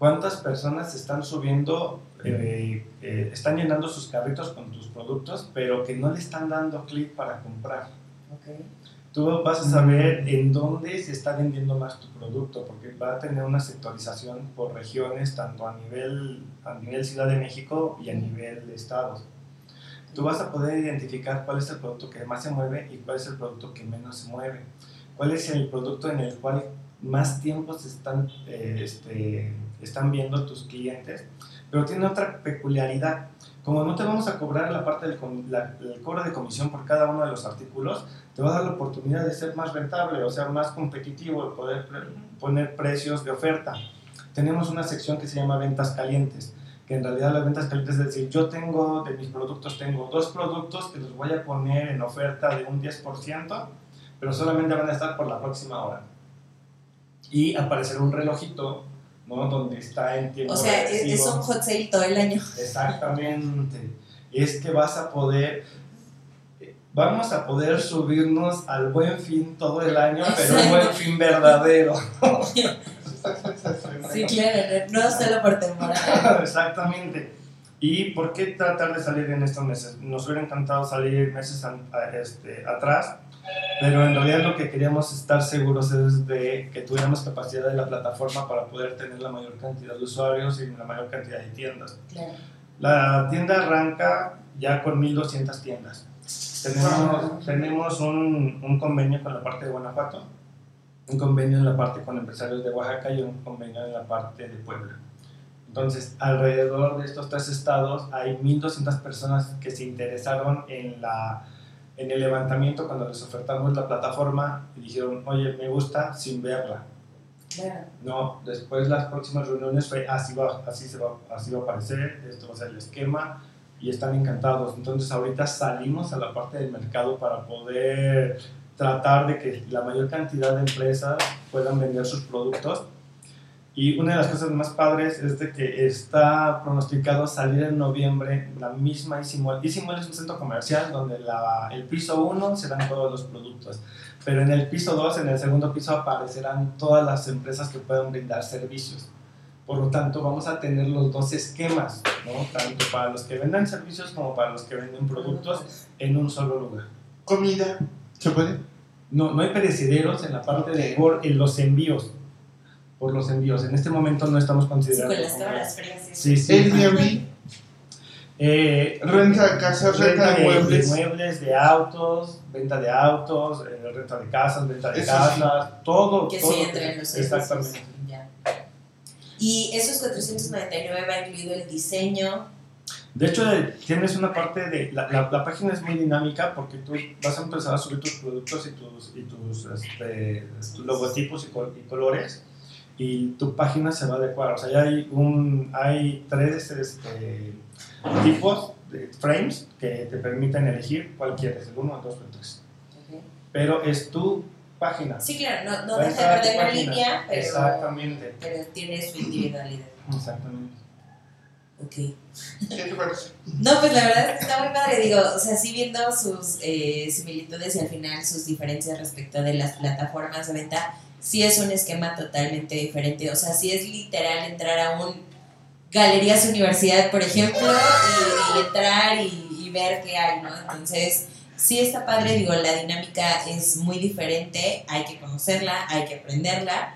cuántas personas están subiendo, eh, eh, están llenando sus carritos con tus productos, pero que no le están dando clic para comprar. Ok. Tú vas a saber en dónde se está vendiendo más tu producto, porque va a tener una sectorización por regiones, tanto a nivel, a nivel Ciudad de México y a nivel estados. Tú vas a poder identificar cuál es el producto que más se mueve y cuál es el producto que menos se mueve. Cuál es el producto en el cual más tiempo se están, eh, este, están viendo tus clientes. Pero tiene otra peculiaridad. Como no te vamos a cobrar la parte del la- el cobro de comisión por cada uno de los artículos, te va a dar la oportunidad de ser más rentable, o sea, más competitivo, de poder poner precios de oferta. Tenemos una sección que se llama ventas calientes, que en realidad las ventas calientes es decir, yo tengo, de mis productos, tengo dos productos que los voy a poner en oferta de un 10%, pero solamente van a estar por la próxima hora. Y aparecerá un relojito, ¿no? Donde está en tiempo O sea, es, un hot sale todo el año. Exactamente. Es que vas a poder, vamos a poder subirnos al buen fin todo el año, pero un buen fin verdadero. Sí, claro, no, solo por temporada. Exactamente. ¿Y por qué tratar de salir en estos meses? Nos hubiera encantado salir meses an- a- este, atrás, pero en realidad lo que queríamos estar seguros es de que tuviéramos capacidad de la plataforma para poder tener la mayor cantidad de usuarios y la mayor cantidad de tiendas. Claro. La tienda arranca ya con 1200 tiendas. Tenemos, tenemos un, un convenio con la parte de Guanajuato, un convenio en la parte con empresarios de Oaxaca y un convenio en la parte de Puebla. Entonces, alrededor de estos tres estados hay 1200 personas que se interesaron en, la, en el levantamiento cuando les ofertamos la plataforma dijeron, oye, me gusta sin verla. Claro. No, después las próximas reuniones fue así va, así se va, así va a aparecer, esto va a ser el esquema y están encantados. Entonces ahorita salimos a la parte del mercado para poder tratar de que la mayor cantidad de empresas puedan vender sus productos. Y una de las cosas más padres es de que está pronosticado salir en noviembre la misma Isimuel. Isimuel es un centro comercial donde la, el piso 1 serán todos los productos. Pero en el piso 2, en el segundo piso, aparecerán todas las empresas que puedan brindar servicios. Por lo tanto, vamos a tener los dos esquemas, ¿no? tanto para los que vendan servicios como para los que venden productos en un solo lugar. Comida. ¿Se puede? No, no hay perecederos en la parte de por en los envíos. Por los envíos. En este momento no estamos Sí, considerando. con las. Sí, sí. Airbnb. Eh, Renta de casas, renta de de, muebles. de muebles, de autos, venta de autos, eh, renta de casas, venta de Eso casas, todo. Que todo sí lo entren los Exactamente. servicios. Ya. Y esos 499 va incluido el diseño. De hecho, tienes una parte de. La, la, la página es muy dinámica porque tú vas a empezar a subir tus productos y tus, y tus, este, tus logotipos y, col- y colores y tu página se va a adecuar. O sea, ya hay, un, hay tres este, tipos de frames que te permiten elegir cuál quieres, el 1, el 2 o el 3. Ok. Pero es tu página. Sí, claro, no, no Va a deja estar de perder la línea, pero, Exactamente. pero tiene su individualidad. Exactamente. Ok. ¿Qué te parece? No, pues la verdad es que está muy padre, digo, o sea, sí viendo sus eh, similitudes y al final sus diferencias respecto de las plataformas de venta, sí es un esquema totalmente diferente, o sea, sí es literal entrar a un Galerías Universidad, por ejemplo, y, entrar y, y ver qué hay, ¿no? Entonces, sí está padre, digo, la dinámica es muy diferente, hay que conocerla, hay que aprenderla,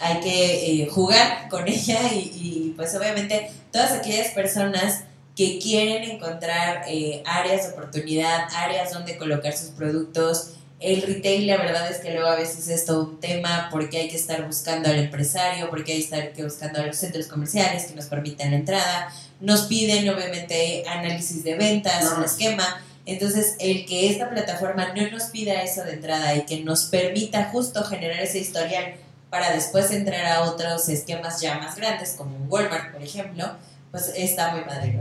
hay que eh, jugar con ella y, y, pues obviamente todas aquellas personas que quieren encontrar eh, áreas de oportunidad, áreas donde colocar sus productos. El retail, la verdad es que luego a veces es todo un tema porque hay que estar buscando al empresario, porque hay que estar buscando a los centros comerciales que nos permitan la entrada. Nos piden, obviamente, análisis de ventas, un esquema. Entonces, el que esta plataforma no nos pida eso de entrada y que nos permita justo generar ese historial para después entrar a otros esquemas ya más grandes, como un Walmart, por ejemplo, pues está muy padre.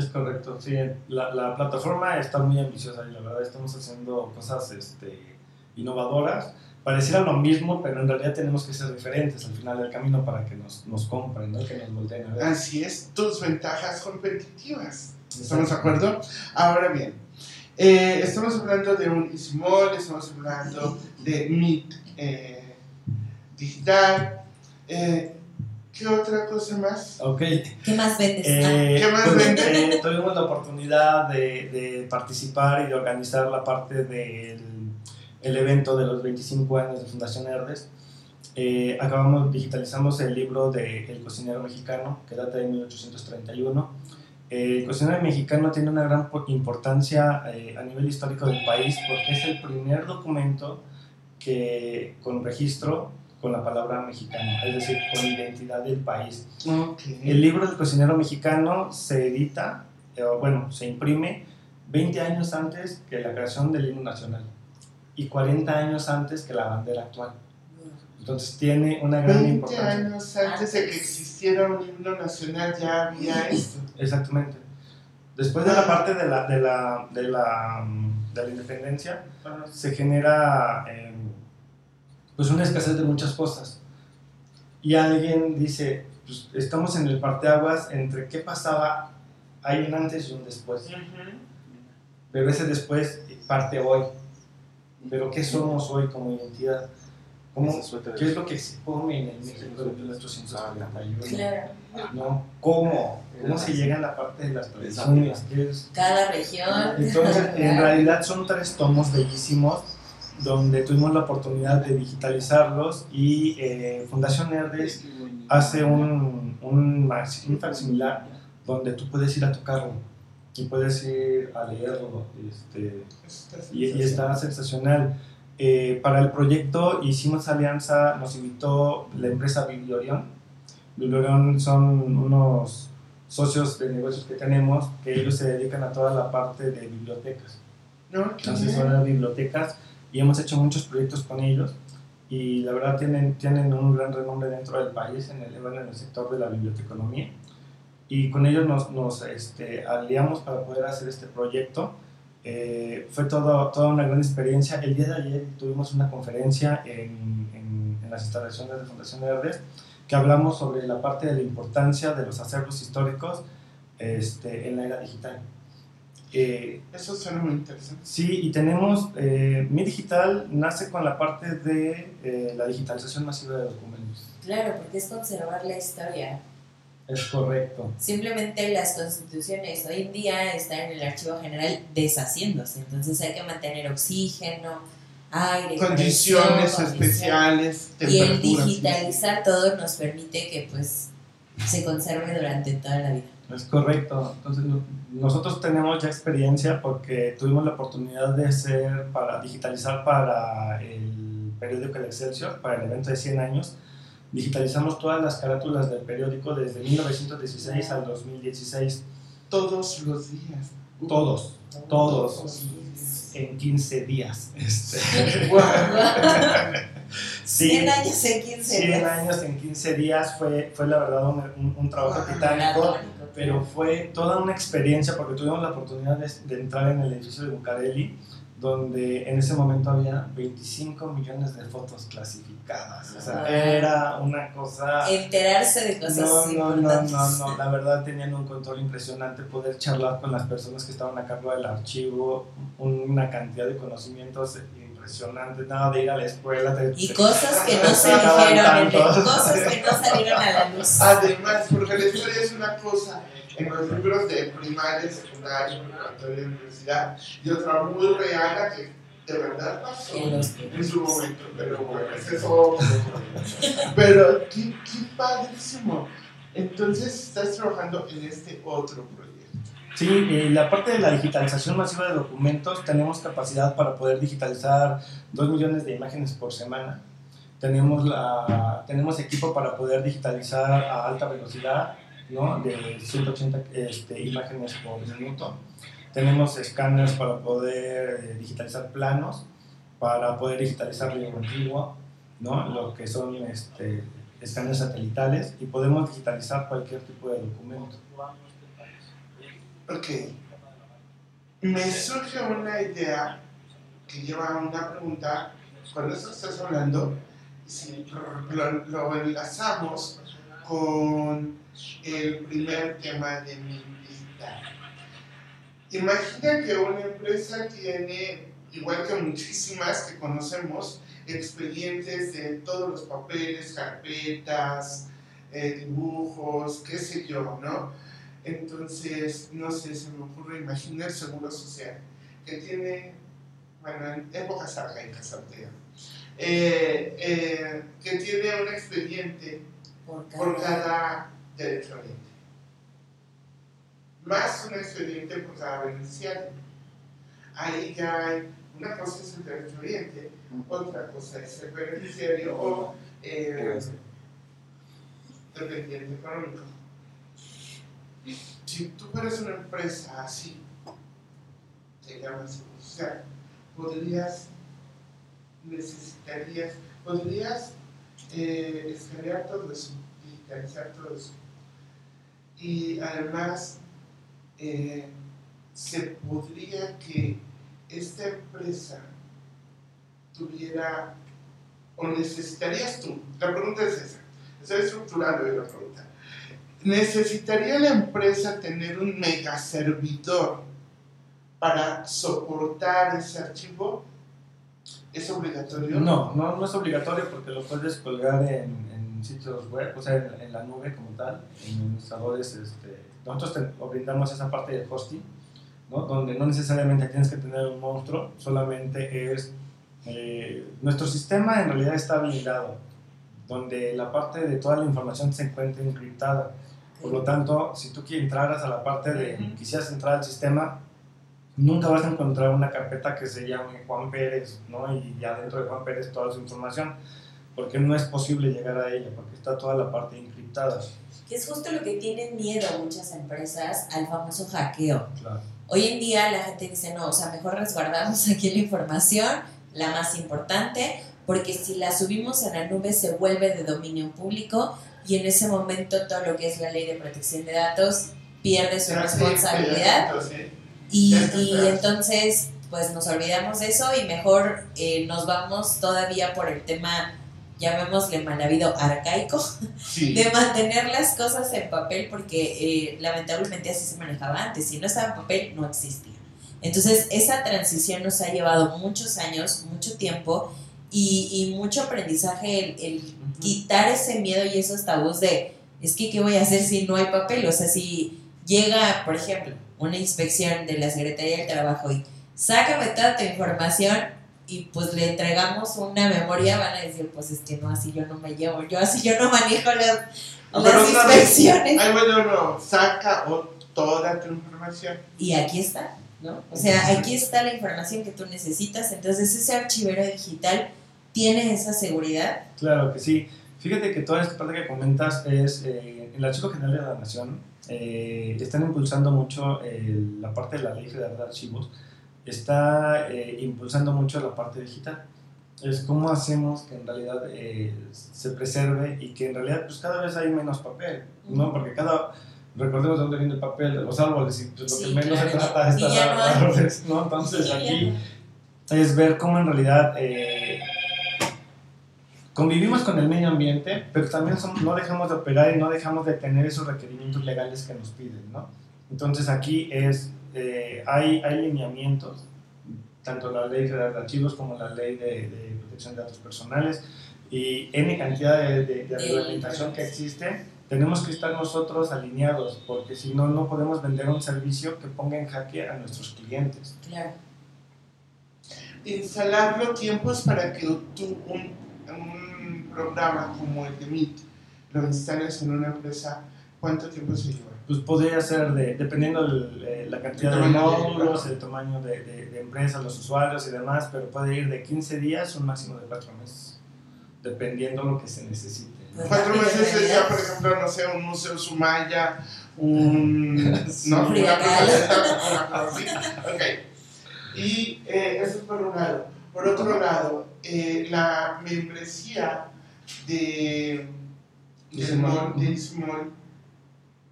Es correcto, sí. La, la, plataforma está muy ambiciosa y la verdad estamos haciendo cosas este, innovadoras. Pareciera lo mismo, pero en realidad tenemos que ser diferentes al final del camino para que nos, nos compren, ¿no? que nos volteen a ver. Así es, tus ventajas competitivas. ¿Estamos de acuerdo? Ahora bien, eh, estamos hablando de un Ismol, estamos hablando de Meet eh, Digital. Eh, ¿Qué otra cosa más? Ok. ¿Qué más vendes? Eh, ¿Qué más pues, vendes? eh, tuvimos la oportunidad de, de, participar y de organizar la parte del el evento de los 25 años de Fundación Herdes. Eh, acabamos, digitalizamos el libro de El cocinero mexicano, que data de 1831. el cocinero mexicano tiene una gran importancia eh, a nivel histórico del país porque es el primer documento que con registro con la palabra mexicano, es decir, con identidad del país. Okay. El libro del cocinero mexicano se edita, eh, bueno, se imprime 20 años antes que la creación del himno nacional y 40 años antes que la bandera actual. Entonces tiene una gran 20 importancia. años antes de que existiera un himno nacional ya había esto. Exactamente. Después de la parte de la, de la, de la, de la independencia, se genera eh, pues una escasez de muchas cosas. Y alguien dice, pues estamos en el parteaguas entre qué pasaba, hay un antes y un después. Uh -huh. Pero ese después parte hoy. Pero ¿qué somos hoy como identidad? ¿Cómo, ¿Qué es lo que se come en el México de 1841? Claro. ¿No? ¿Cómo? ¿Cómo se llega a la parte de las tradiciones? Es? Cada región. Entonces, en realidad son tres tomos bellísimos donde tuvimos la oportunidad de digitalizarlos y eh, Fundación Herdes hace un, un, un facsimilar donde tú puedes ir a tocarlo y puedes ir a leerlo este, y, y, está sensacional. Eh, para el proyecto hicimos alianza, nos invitó la empresa Bibliorion. Bibliorion son unos socios de negocios que tenemos que ellos se dedican a toda la parte de bibliotecas. No, Asesoran bibliotecas y hemos hecho muchos proyectos con ellos y la verdad tienen, tienen un gran renombre dentro del país en el, en el sector de la biblioteconomía y con ellos nos, nos este, aliamos para poder hacer este proyecto. Eh, fue todo, toda una gran experiencia. El día de ayer tuvimos una conferencia en, en, en las instalaciones de Fundación Verdes que hablamos sobre la parte de la importancia de los acervos históricos este, en la era digital. Eh, Eso suena muy interesante. Sí, y tenemos, eh, Mi Digital nace con la parte de eh, la digitalización masiva de documentos. Claro, porque es conservar la historia. Es correcto. Simplemente las constituciones hoy en día están en el archivo general deshaciéndose, entonces hay que mantener oxígeno, aire, condiciones especiales, y el digitalizar todo nos permite que pues se conserve durante toda la vida. Es correcto. Entonces, nosotros tenemos ya experiencia porque tuvimos la oportunidad de hacer, para digitalizar para el periódico El Excelsior, para el evento de 100 años. Digitalizamos todas las carátulas del periódico desde 1916 al 2016. Todos los días. Todos, todos. En 15 días. Este. Sí, 100 años en 15 100 días. 100 años en 15 días fue, fue la verdad un, un, un trabajo titánico, pero fue toda una experiencia porque tuvimos la oportunidad de, de, entrar en el edificio de Bucareli, donde en ese momento había 25 millones de fotos clasificadas. O sea, era una cosa... Enterarse de cosas no, no, importantes. No, no, no, la verdad tenían un control impresionante, poder charlar con las personas que estaban a cargo del archivo, una cantidad de conocimientos impresionante, nada de ir a la escuela. Te, y cosas que no se dijeron, cosas que no salieron a la luz. Además, porque la historia es una cosa, en los libros de primaria, secundaria, preparatoria, universidad, y otra muy real que de verdad pasó En su momento, pero bueno, ese es otro. Pero qué, qué padrísimo. Entonces estás trabajando en este otro proyecto. Sí, eh, la parte de la digitalización masiva de documentos, tenemos capacidad para poder digitalizar 2 millones de imágenes por semana. Tenemos, la, tenemos equipo para poder digitalizar a alta velocidad, ¿no? de 180 este, imágenes por minuto. Tenemos escáneres para poder eh, digitalizar planos, para poder digitalizar libro antiguo, ¿no? lo que son este, escáneres satelitales, y podemos digitalizar cualquier tipo de documento. Ok. Me surge una idea que lleva a una pregunta. Cuando eso estás hablando, si lo, lo enlazamos con el primer tema de mi invitado. Imagina que una empresa tiene, igual que muchísimas que conocemos, expedientes de todos los papeles, carpetas, eh, dibujos, qué sé yo, ¿no? Entonces, no sé, se me ocurre imaginar el Seguro Social, que tiene, bueno, en épocas arcaicas, eh, eh, que tiene un expediente Por por cada- cada derechohabiente. Más un expediente por cada beneficiario. Ahí ya hay, una cosa es el derechohabiente, otra cosa es el beneficiario o eh, dependiente económico. Si tú fueras una empresa así, te llamas social, podrías, necesitarías, podrías eh, escanear todo eso, digitalizar todo eso. Y además, eh, se podría que esta empresa tuviera, o necesitarías tú, la pregunta es esa, estoy estructurando la pregunta. ¿Necesitaría la empresa tener un mega servidor para soportar ese archivo? ¿Es obligatorio? No, no, no es obligatorio porque lo puedes colgar en, sitios web, o sea, en, la nube como tal, en administradores. Este, nosotros te brindamos esa parte de hosting, donde no necesariamente tienes que tener un monstruo, solamente es. eh, nuestro sistema en realidad está blindado, donde la parte de toda la información se encuentra encriptada. Por lo tanto, si tú quieres entraras a la parte de, Ujú. quisieras entrar al sistema, nunca vas a encontrar una carpeta que se llame Juan Pérez, ¿no? Y ya dentro de Juan Pérez toda su información, porque no es posible llegar a ella, porque está toda la parte encriptada. Que es justo lo que tienen miedo muchas empresas al famoso hackeo. Claro. Hoy en día la gente dice, no, o sea, mejor resguardamos aquí la información, la más importante, porque si la subimos a la nube se vuelve de dominio público y en ese momento todo lo que es la ley de protección de datos pierde su sí, responsabilidad y, y entonces pues nos olvidamos de eso y mejor eh, nos vamos todavía por el tema, llamémosle mal habido arcaico, Sí. de mantener las cosas en papel porque eh, lamentablemente así se manejaba antes. Si no estaba en papel, no existía. Entonces, esa transición nos ha llevado muchos años, mucho tiempo y, y mucho aprendizaje el, el quitar ese miedo y esos tabús de, es que, ¿qué voy a hacer si no hay papel? O sea, si llega, por ejemplo, una inspección de la Secretaría del Trabajo y sácame toda tu información y pues le entregamos una memoria, van a decir, pues es que no, así yo no me llevo, yo así yo no manejo las, Ah, las pero otra vez, inspecciones. Ay, bueno, no, saca toda tu información. Y aquí está, ¿no? O sea, aquí está la información que tú necesitas, entonces ese archivero digital tiene esa seguridad. Claro que sí. Fíjate que toda esta parte que comentas es, eh, el Archivo General de la Nación eh, están impulsando mucho el- la parte de la Ley Federal de Archivos, está eh, impulsando mucho la parte digital. Es cómo hacemos que en realidad eh, se preserve y que en realidad pues cada vez hay menos papel, ¿no? Porque cada, recordemos de dónde viene el papel, de los árboles, y pues, lo Sí, que menos claro. se trata es hay. árboles, ¿no? Entonces aquí es ver cómo en realidad eh, convivimos con el medio ambiente, pero también som- no dejamos de operar y no dejamos de tener esos requerimientos legales que nos piden, ¿no? Entonces aquí es, eh, hay, hay lineamientos, tanto la ley federal de archivos como la ley de, de protección de datos personales y N cantidad de, de, de reglamentación que existe tenemos que estar nosotros alineados, porque si no, no podemos vender un servicio que ponga en jaque a nuestros clientes. Claro. Instalarlo tiempos para que tú un, un programa como el de Meet lo instales en una empresa, ¿cuánto tiempo se lleva? Pues podría ser, de, dependiendo el, eh, la cantidad de de- módulos, el tamaño de, de, de empresa, los usuarios y demás, pero puede ir de 15 días a un máximo de 4 meses, dependiendo lo que se necesite. Pues Cuatro meses realidad. por ejemplo, no sé, un museo Sumaya, un... ¿no? Una así. Ok. Y eh, eso es por un lado. Por otro lado, eh, la membresía de, De de, Simón. De Simón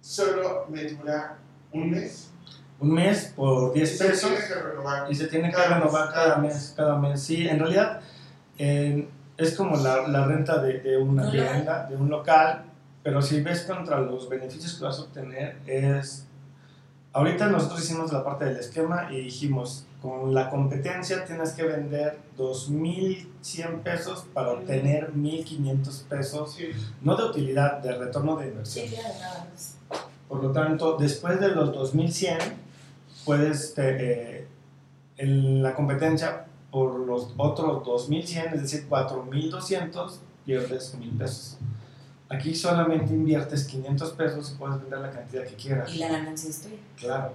solo me dura un mes. Un mes por 10 Se pesos tiene que renovar. y se tiene que Cada renovar cada cada mes. mes, cada mes. Sí, en realidad eh, es como la, la renta de, de una Un vivienda, de un local, pero si ves contra los beneficios que vas a obtener es... Ahorita nosotros hicimos la parte del esquema y dijimos, con la competencia tienes que vender 2.100 pesos para obtener 1.500 pesos, Sí. no de utilidad, de retorno de inversión. Por lo tanto, después de los 2100, puedes, te- eh, en la competencia, por los otros 2100, es decir, 4200, pierdes 1000 pesos. Aquí solamente inviertes 500 pesos y puedes vender la cantidad que quieras. Y la ganancia es tuya. Claro.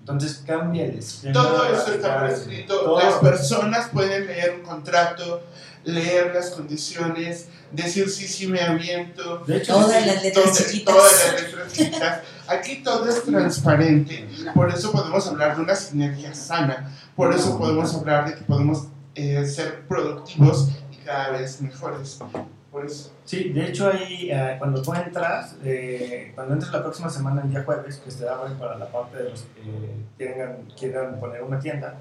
Entonces cambia el esquema. Todo eso está por radical. escrito. Todo. Las personas pueden leer un contrato, leer las condiciones, decir sí, sí me aviento. De hecho, Todas las letras chiquitas. Todas las letras chiquitas. Aquí todo es transparente. Por eso podemos hablar de una sinergia sana. Por eso podemos hablar de que podemos eh, ser productivos y cada vez mejores. Por eso. Sí, de hecho ahí eh, cuando tú entras, eh, cuando entres la próxima semana, el día jueves, que se abre para la parte de los que quieran, quieran poner una tienda,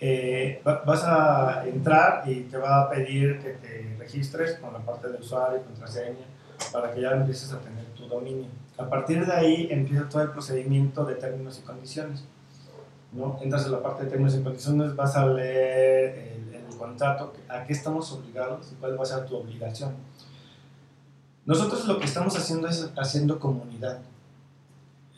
eh, va- vas a entrar y te va a pedir que te registres con la parte de usuario y contraseña para que ya empieces a tener tu dominio. A partir de ahí empieza todo el procedimiento de términos y condiciones. ¿no? Entras en la parte de términos y condiciones, vas a leer el, el contrato, a qué estamos obligados y cuál va a ser tu obligación. Nosotros lo que estamos haciendo es haciendo comunidad.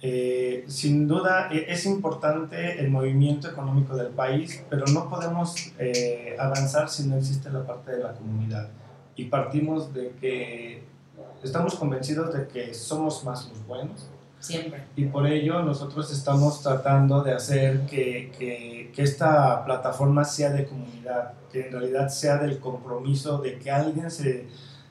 Eh, sin duda e- es importante el movimiento económico del país, pero no podemos eh, avanzar si no existe la parte de la comunidad. Y partimos de que estamos convencidos de que somos más los buenos Siempre. y por ello nosotros estamos tratando de hacer que, que, que esta plataforma sea de comunidad, que en realidad sea del compromiso de que alguien se,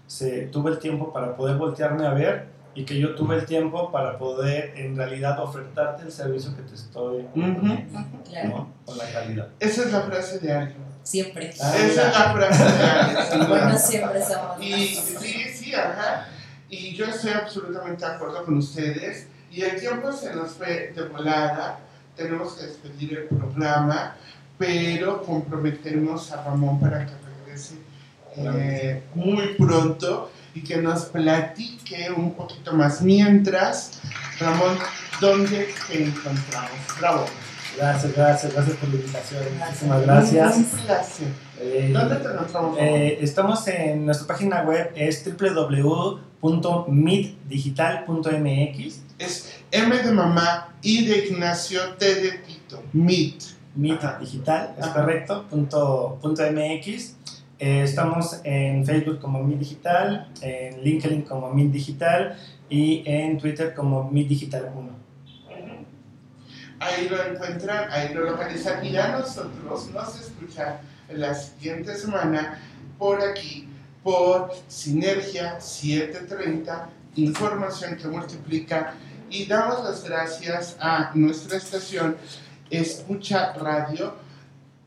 se tuvo el tiempo para poder voltearme a ver y que yo tuve el tiempo para poder en realidad ofertarte el servicio que te estoy proponiendo, Claro. ¿no? con la calidad. Esa es la frase de alguien. Siempre. Ah, Esa es la frase de alguien. sin duda. Bueno, siempre somos Y sí, sí, ajá. Y yo estoy absolutamente de acuerdo con ustedes. Y el tiempo se nos fue de volada. Tenemos que despedir el programa, pero comprometemos a Ramón para que regrese eh, muy pronto y que nos platique un poquito más. Mientras, Ramón, ¿dónde te encontramos? Bravo. Gracias, gracias, gracias por la invitación. Muchísimas gracias. Un placer. Eh, ¿Dónde te encontramos? Eh, estamos en nuestra página web, es www.middigital.mx. Es M de mamá, I de Ignacio, T de Tito. Meet. Meet Ajá. Digital, es Ajá. correcto, punto, punto MX. Eh, estamos en Facebook como Meet Digital, en LinkedIn como Meet Digital y en Twitter como Meet Digital 1. Ahí lo encuentran, ahí lo localizan. Y a nosotros nos escuchan la siguiente semana por aquí, por Sinergia 730, información que multiplica. Y damos las gracias a nuestra estación Escucha Radio.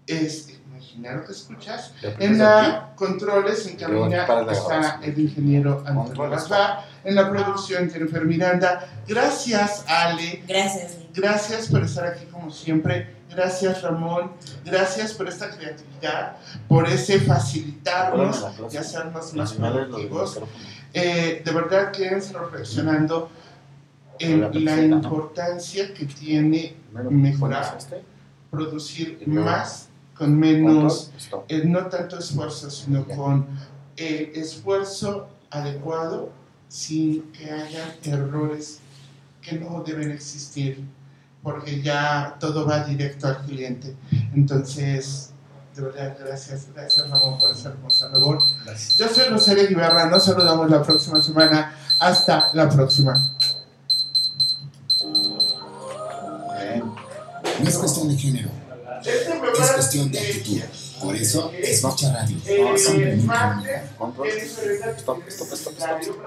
Es, imaginaron que escuchas. En la controles, en cabina, está el ingeniero Antonio. Bazá. En la producción, Jennifer Miranda. Gracias, Ale. Gracias. Gracias por estar aquí como siempre. Gracias, Ramón. Gracias por esta creatividad, por ese facilitarnos y hacernos más productivos. Eh, de verdad, quédense reflexionando en la importancia que tiene mejorar, producir más con menos, eh, no tanto esfuerzo, sino con el esfuerzo adecuado sin que haya errores que no deben existir, porque ya todo va directo al cliente. Entonces, de verdad, gracias, gracias Ramón por esa hermosa labor. Gracias. Yo soy Rosario Guibarra, nos saludamos la próxima semana. Hasta la próxima. No es cuestión de género, es cuestión de actitud. Por eso, escucha radio. Eh, Simplemente martes, unida. Control. ¿qué diferencia Stop, stop, stop, stop. tiene el